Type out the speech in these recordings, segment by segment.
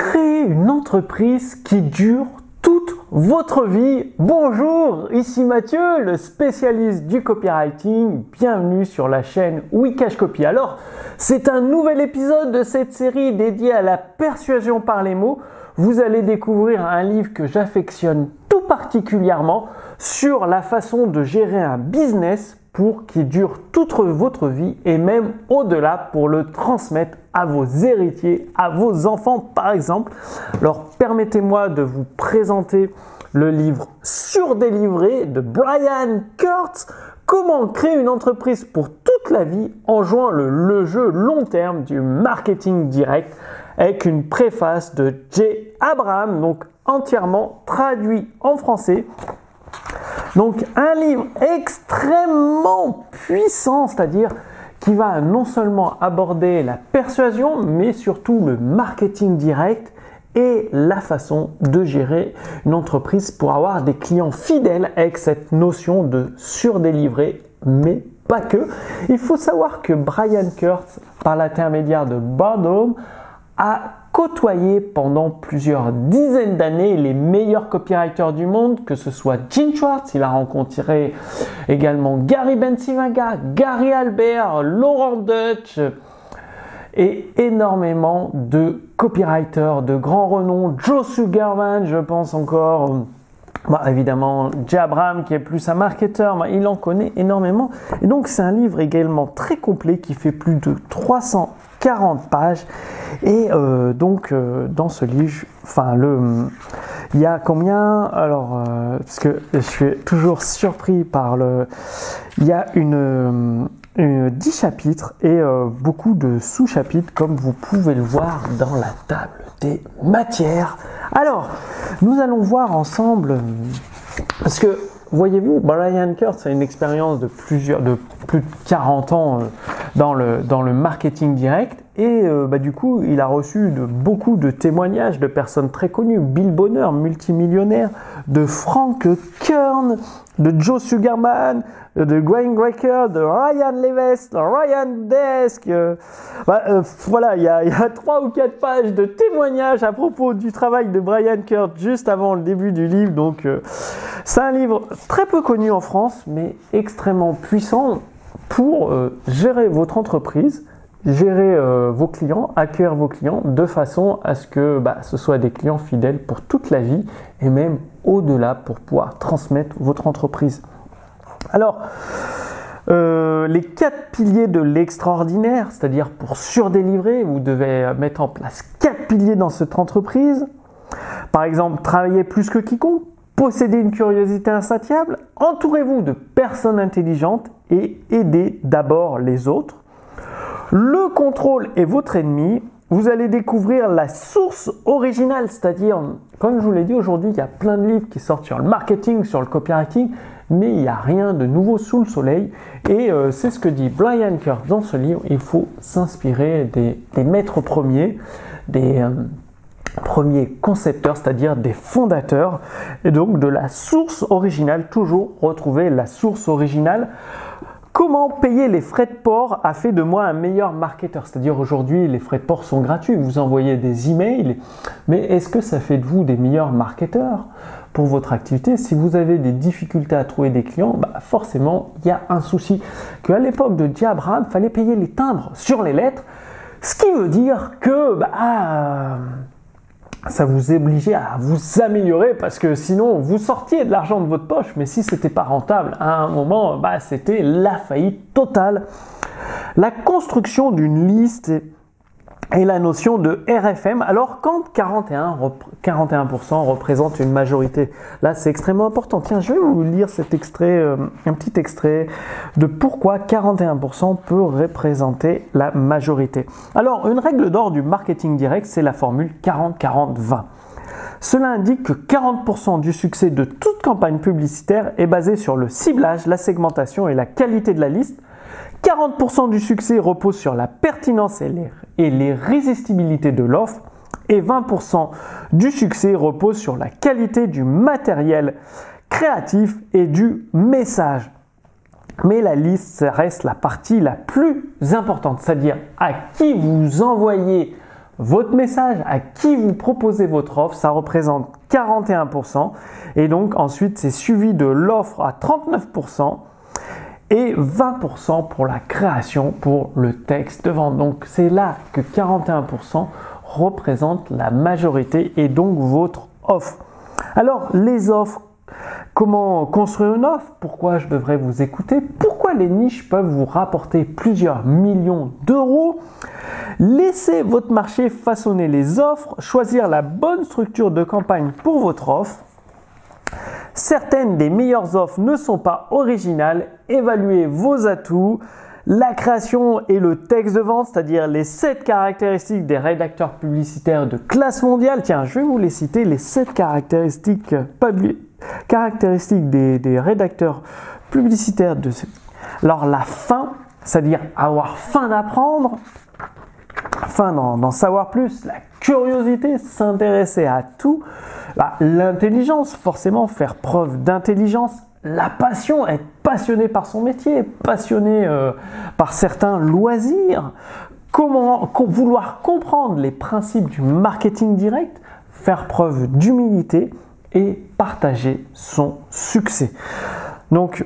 Créer une entreprise qui dure toute votre vie. Bonjour, ici Mathieu, le spécialiste du copywriting. Bienvenue sur la chaîne Wikash Copy. Alors, c'est un nouvel épisode de cette série dédiée à la persuasion par les mots. Vous allez découvrir un livre que j'affectionne tout particulièrement sur la façon de gérer un business pour qu'il dure toute votre vie et même au-delà pour le transmettre à vos héritiers, à vos enfants par exemple. Alors permettez-moi de vous présenter le livre Surdélivré de Brian Kurtz. Comment créer une entreprise pour toute la vie en jouant le, le jeu long terme du marketing direct avec une préface de Jay Abraham, donc entièrement traduit en français donc un livre extrêmement puissant, c'est-à-dire qui va non seulement aborder la persuasion, mais surtout le marketing direct et la façon de gérer une entreprise pour avoir des clients fidèles avec cette notion de surdélivrer, mais pas que. Il faut savoir que Brian Kurtz, par l'intermédiaire de Bardome, a côtoyé pendant plusieurs dizaines d'années les meilleurs copywriters du monde, que ce soit Gene Schwartz, il a rencontré également Gary Bencivaga, Gary Albert, Laurent Dutch et énormément de copywriters de grand renom, Joe Sugarman, je pense encore. Bah, évidemment, Jabram qui est plus un marketeur, bah, il en connaît énormément. Et donc c'est un livre également très complet qui fait plus de 340 pages. Et euh, donc euh, dans ce livre, enfin le, il y a combien? Alors euh, parce que je suis toujours surpris par le, il y a une, une 10 chapitres et beaucoup de sous-chapitres comme vous pouvez le voir dans la table des matières. Alors, nous allons voir ensemble, parce que voyez-vous, Brian Kurtz a une expérience de plusieurs, de plus de 40 ans le, dans le marketing direct et euh, bah, du coup, il a reçu de, beaucoup de témoignages de personnes très connues. Bill Bonner, multimillionnaire, de Frank Kern, de Joe Sugarman, de Graham Grecker, de Ryan Levesque, de Ryan Desk. Euh, bah, euh, voilà, il y, a, il y a trois ou quatre pages de témoignages à propos du travail de Brian Kurt juste avant le début du livre. Donc, c'est un livre très peu connu en France, mais extrêmement puissant pour gérer votre entreprise gérer euh, vos clients, accueillir vos clients de façon à ce que bah, ce soit des clients fidèles pour toute la vie et même au-delà pour pouvoir transmettre votre entreprise. Alors, euh, les quatre piliers de l'extraordinaire, c'est-à-dire pour surdélivrer, vous devez mettre en place quatre piliers dans cette entreprise. Par exemple, travailler plus que quiconque, posséder une curiosité insatiable, entourez-vous de personnes intelligentes et aidez d'abord les autres. Le contrôle est votre ennemi. Vous allez découvrir la source originale, c'est-à-dire, comme je vous l'ai dit aujourd'hui, il y a plein de livres qui sortent sur le marketing, sur le copywriting, mais il n'y a rien de nouveau sous le soleil. Et euh, c'est ce que dit Brian Kerr dans ce livre. Il faut s'inspirer des, maîtres premiers, des euh, premiers concepteurs, c'est-à-dire des fondateurs, et donc de la source originale, toujours retrouver la source originale. Comment payer les frais de port a fait de moi un meilleur marketeur? C'est-à-dire aujourd'hui, les frais de port sont gratuits, vous envoyez des emails, mais est-ce que ça fait de vous des meilleurs marketeurs pour votre activité? Si vous avez des difficultés à trouver des clients, bah forcément, il y a un souci. Qu'à l'époque de Diabraham, fallait payer les timbres sur les lettres, ce qui veut dire que bah, ça vous obligeait à vous améliorer parce que sinon vous sortiez de l'argent de votre poche, mais si c'était pas rentable, à un moment, bah, c'était la faillite totale. La construction d'une liste et la notion de RFM. Alors quand 41, 41% représente une majorité, là c'est extrêmement important. Tiens, je vais vous lire cet extrait, euh, un petit extrait de pourquoi 41% peut représenter la majorité. Alors une règle d'or du marketing direct, c'est la formule 40-40-20. Cela indique que 40% du succès de toute campagne publicitaire est basé sur le ciblage, la segmentation et la qualité de la liste 40% du succès repose sur la pertinence et l'irrésistibilité de l'offre et 20% du succès repose sur la qualité du matériel créatif et du message. Mais la liste reste la partie la plus importante, c'est-à-dire à qui vous envoyez votre message, à qui vous proposez votre offre, ça représente 41%. Et donc ensuite, c'est suivi de l'offre à 39% et 20% pour la création, pour le texte de vente. Donc c'est là que 41% représente la majorité et donc votre offre. Alors les offres, comment construire une offre? Pourquoi je devrais vous écouter? Pourquoi les niches peuvent vous rapporter plusieurs millions d'euros? Laissez votre marché façonner les offres, choisir la bonne structure de campagne pour votre offre Certaines des meilleures offres ne sont pas originales. Évaluez vos atouts. La création et le texte de vente, c'est-à-dire les 7 caractéristiques des rédacteurs publicitaires de classe mondiale. Tiens, je vais vous les citer, les 7 caractéristiques, caractéristiques des, rédacteurs publicitaires de... Alors la fin, c'est-à-dire avoir faim d'apprendre, faim d'en savoir plus, la curiosité, s'intéresser à tout, bah, l'intelligence, forcément, faire preuve d'intelligence, la passion, être passionné par son métier, passionné euh, par certains loisirs, comment vouloir comprendre les principes du marketing direct, faire preuve d'humilité et partager son succès. Donc,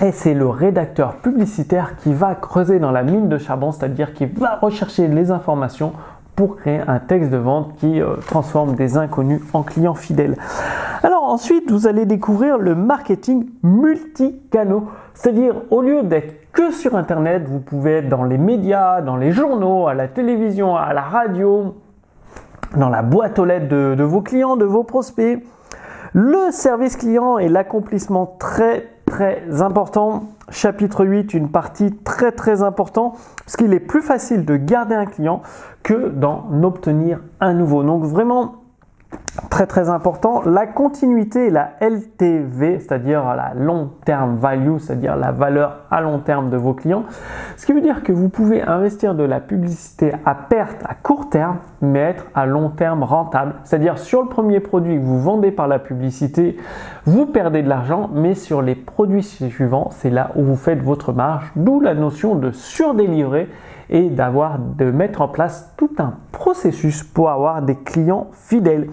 et c'est le rédacteur publicitaire qui va creuser dans la mine de charbon, c'est-à-dire qui va rechercher les informations pour créer un texte de vente qui euh, transforme des inconnus en clients fidèles. Alors ensuite, vous allez découvrir le marketing multicanaux. C'est-à-dire, au lieu d'être que sur Internet, vous pouvez être dans les médias, dans les journaux, à la télévision, à la radio, dans la boîte aux lettres de, de vos clients, de vos prospects. Le service client est l'accomplissement très très important chapitre 8, une partie très très importante, parce qu'il est plus facile de garder un client que d'en obtenir un nouveau. Donc vraiment, très très important, la continuité la LTV, c'est-à-dire la long term value, c'est-à-dire la valeur à long terme de vos clients. Ce qui veut dire que vous pouvez investir de la publicité à perte à court terme, mais être à long terme rentable. C'est-à-dire sur le premier produit que vous vendez par la publicité, vous perdez de l'argent, mais sur les produits suivants, c'est là où vous faites votre marge, d'où la notion de surdélivrer et d'avoir de mettre en place tout un processus pour avoir des clients fidèles.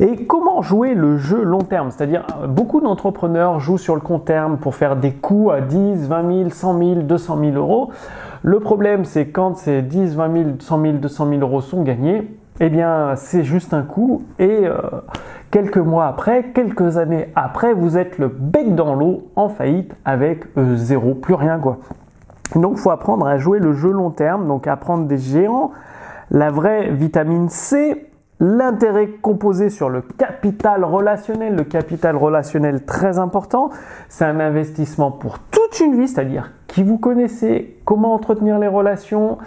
Et comment jouer le jeu long terme? C'est-à-dire, beaucoup d'entrepreneurs jouent sur le court terme pour faire des coûts à 10, 20 000, 100 000, 200 000 euros. Le problème, c'est quand ces 10, 20 000, 100 000, 200 000 euros sont gagnés, eh bien, c'est juste un coup et euh, quelques mois après, quelques années après, vous êtes le bec dans l'eau en faillite avec euh, zéro, plus rien quoi. Donc, faut apprendre à jouer le jeu long terme, donc apprendre des géants, la vraie vitamine C, l'intérêt composé sur le capital relationnel. Le capital relationnel très important, c'est un investissement pour toute une vie, c'est-à-dire qui vous connaissez, comment entretenir les relations,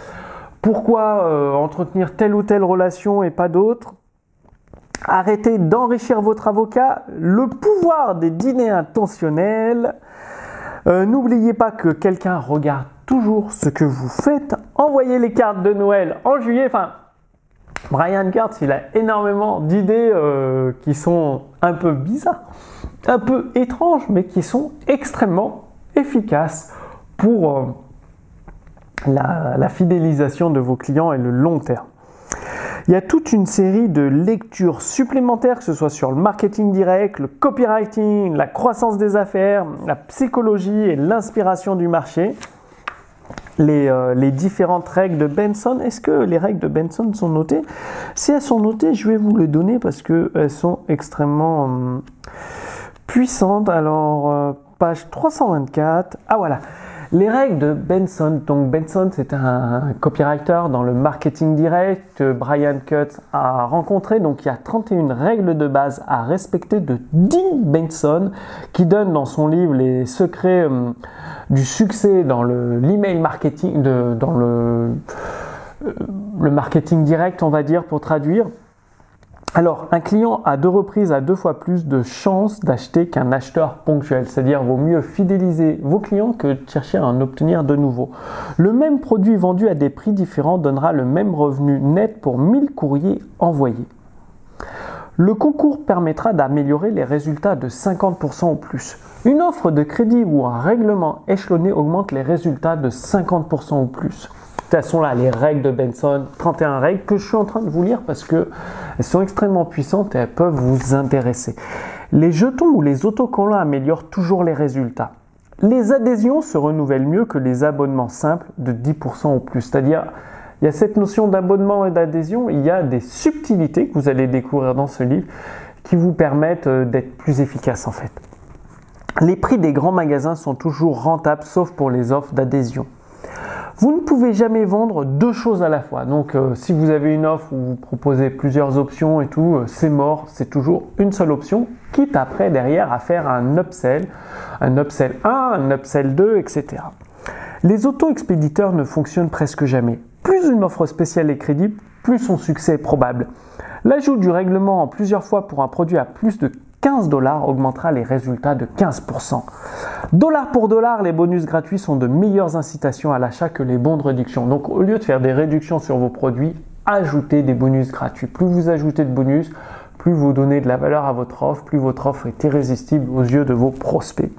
pourquoi euh, entretenir telle ou telle relation et pas d'autres. Arrêtez d'enrichir votre avocat, le pouvoir des dîners intentionnels. Euh, n'oubliez pas que quelqu'un regarde toujours ce que vous faites. Envoyez les cartes de Noël en juillet. Enfin, Brian Kurtz, il a énormément d'idées euh, qui sont un peu bizarres, un peu étranges, mais qui sont extrêmement efficaces pour euh, la, fidélisation de vos clients et le long terme. Il y a toute une série de lectures supplémentaires, que ce soit sur le marketing direct, le copywriting, la croissance des affaires, la psychologie et l'inspiration du marché. Les, euh, différentes règles de Benson. Est-ce que les règles de Benson sont notées? Si elles sont notées, je vais vous les donner parce qu'elles sont extrêmement hum, puissantes. Alors, euh, page 324. Ah voilà. Les règles de Benson. Donc Benson, c'est un copywriter dans le marketing direct que Brian Cutts a rencontré. Donc il y a 31 règles de base à respecter de Dean Benson qui donne dans son livre les secrets hum, du succès dans l'email marketing, dans le, euh, le marketing direct, on va dire, pour traduire. Alors, un client a deux reprises à deux fois plus de chances d'acheter qu'un acheteur ponctuel. C'est-à-dire, vaut mieux fidéliser vos clients que chercher à en obtenir de nouveaux. Le même produit vendu à des prix différents donnera le même revenu net pour 1000 courriers envoyés. Le concours permettra d'améliorer les résultats de 50% ou plus. Une offre de crédit ou un règlement échelonné augmente les résultats de 50% ou plus. Toute façon, là, les règles de Benson, 31 règles que je suis en train de vous lire parce qu'elles sont extrêmement puissantes et elles peuvent vous intéresser. Les jetons ou les autocollants améliorent toujours les résultats. Les adhésions se renouvellent mieux que les abonnements simples de 10% ou plus. C'est-à-dire, il y a cette notion d'abonnement et d'adhésion, il y a des subtilités que vous allez découvrir dans ce livre qui vous permettent euh, d'être plus efficace en fait. Les prix des grands magasins sont toujours rentables sauf pour les offres d'adhésion. Vous ne pouvez jamais vendre deux choses à la fois. Donc euh, si vous avez une offre où vous proposez plusieurs options et tout, euh, c'est mort, c'est toujours une seule option, quitte après derrière à faire un upsell, un upsell 1, un upsell 2, etc. Les auto-expéditeurs ne fonctionnent presque jamais. Plus une offre spéciale est crédible, plus son succès est probable. L'ajout du règlement en plusieurs fois pour un produit à plus de 15 dollars augmentera les résultats de 15%. Dollar pour dollar, les bonus gratuits sont de meilleures incitations à l'achat que les bons de réduction. Donc au lieu de faire des réductions sur vos produits, ajoutez des bonus gratuits. Plus vous ajoutez de bonus, plus vous donnez de la valeur à votre offre, plus votre offre est irrésistible aux yeux de vos prospects.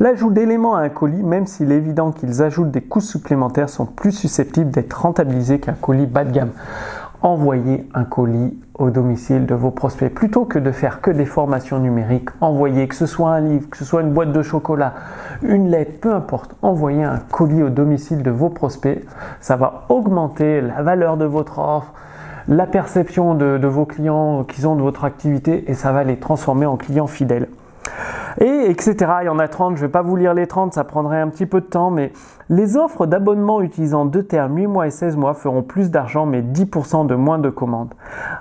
L'ajout d'éléments à un colis, même s'il est évident qu'ils ajoutent des coûts supplémentaires, sont plus susceptibles d'être rentabilisés qu'un colis bas de gamme envoyez un colis au domicile de vos prospects. Plutôt que de faire que des formations numériques, envoyez, que ce soit un livre, que ce soit une boîte de chocolat, une lettre, peu importe, envoyez un colis au domicile de vos prospects. Ça va augmenter la valeur de votre offre, la perception de, vos clients qu'ils ont de votre activité et ça va les transformer en clients fidèles et etc. Il y en a 30, je ne vais pas vous lire les 30, ça prendrait un petit peu de temps, mais les offres d'abonnement utilisant deux termes 8 mois et 16 mois feront plus d'argent mais 10% de moins de commandes.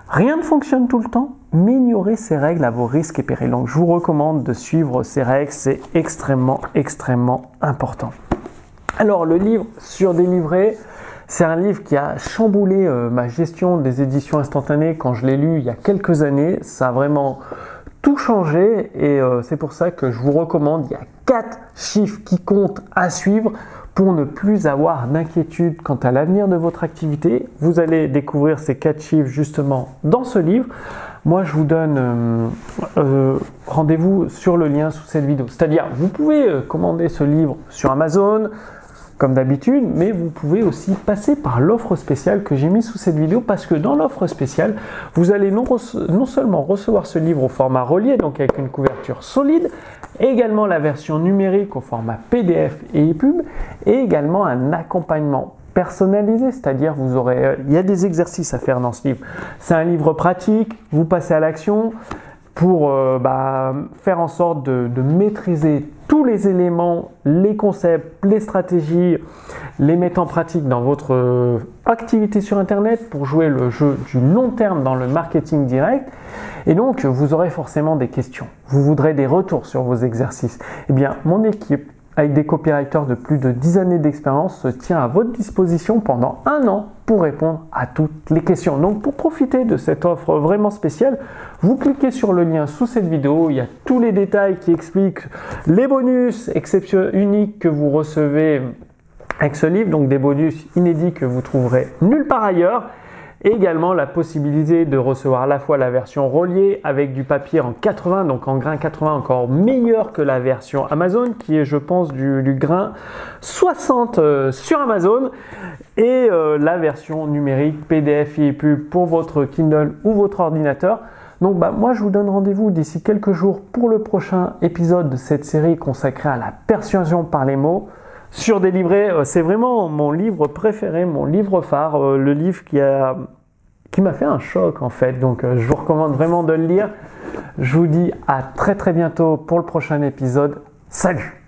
Rien ne fonctionne tout le temps, mais ignorez ces règles à vos risques et périls. Donc je vous recommande de suivre ces règles, c'est extrêmement, extrêmement important. Alors le livre sur délivrer, c'est un livre qui a chamboulé euh, ma gestion des éditions instantanées quand je l'ai lu il y a quelques années. Ça a vraiment tout changer et euh, c'est pour ça que je vous recommande, il y a quatre chiffres qui comptent à suivre pour ne plus avoir d'inquiétude quant à l'avenir de votre activité. Vous allez découvrir ces quatre chiffres justement dans ce livre. Moi, je vous donne euh, euh, rendez-vous sur le lien sous cette vidéo. C'est-à-dire, vous pouvez commander ce livre sur Amazon, comme d'habitude, mais vous pouvez aussi passer par l'offre spéciale que j'ai mis sous cette vidéo parce que dans l'offre spéciale, vous allez non, seulement recevoir ce livre au format relié, donc avec une couverture solide, également la version numérique au format PDF et EPUB, et également un accompagnement personnalisé, c'est-à-dire vous aurez, euh, il y a des exercices à faire dans ce livre. C'est un livre pratique, vous passez à l'action pour euh, bah, faire en sorte de, maîtriser tous les éléments, les concepts, les stratégies, les mettre en pratique dans votre euh, activité sur Internet pour jouer le jeu du long terme dans le marketing direct. Et donc, vous aurez forcément des questions. Vous voudrez des retours sur vos exercices. Eh bien, mon équipe avec des copywriters de plus de 10 années d'expérience, se tient à votre disposition pendant un an pour répondre à toutes les questions. Donc pour profiter de cette offre vraiment spéciale, vous cliquez sur le lien sous cette vidéo, il y a tous les détails qui expliquent les bonus exceptionnels uniques que vous recevez avec ce livre, donc des bonus inédits que vous trouverez nulle part ailleurs également la possibilité de recevoir à la fois la version reliée avec du papier en 80, donc en grain 80 encore meilleur que la version Amazon, qui est je pense du, grain 60 euh, sur Amazon, et euh, la version numérique PDF et EPUB pour votre Kindle ou votre ordinateur. Donc bah, moi je vous donne rendez-vous d'ici quelques jours pour le prochain épisode de cette série consacrée à la persuasion par les mots sur des livrets. Euh, c'est vraiment mon livre préféré, mon livre phare, euh, le livre qui a qui m'a fait un choc en fait. Donc euh, je vous recommande vraiment de le lire. Je vous dis à très très bientôt pour le prochain épisode. Salut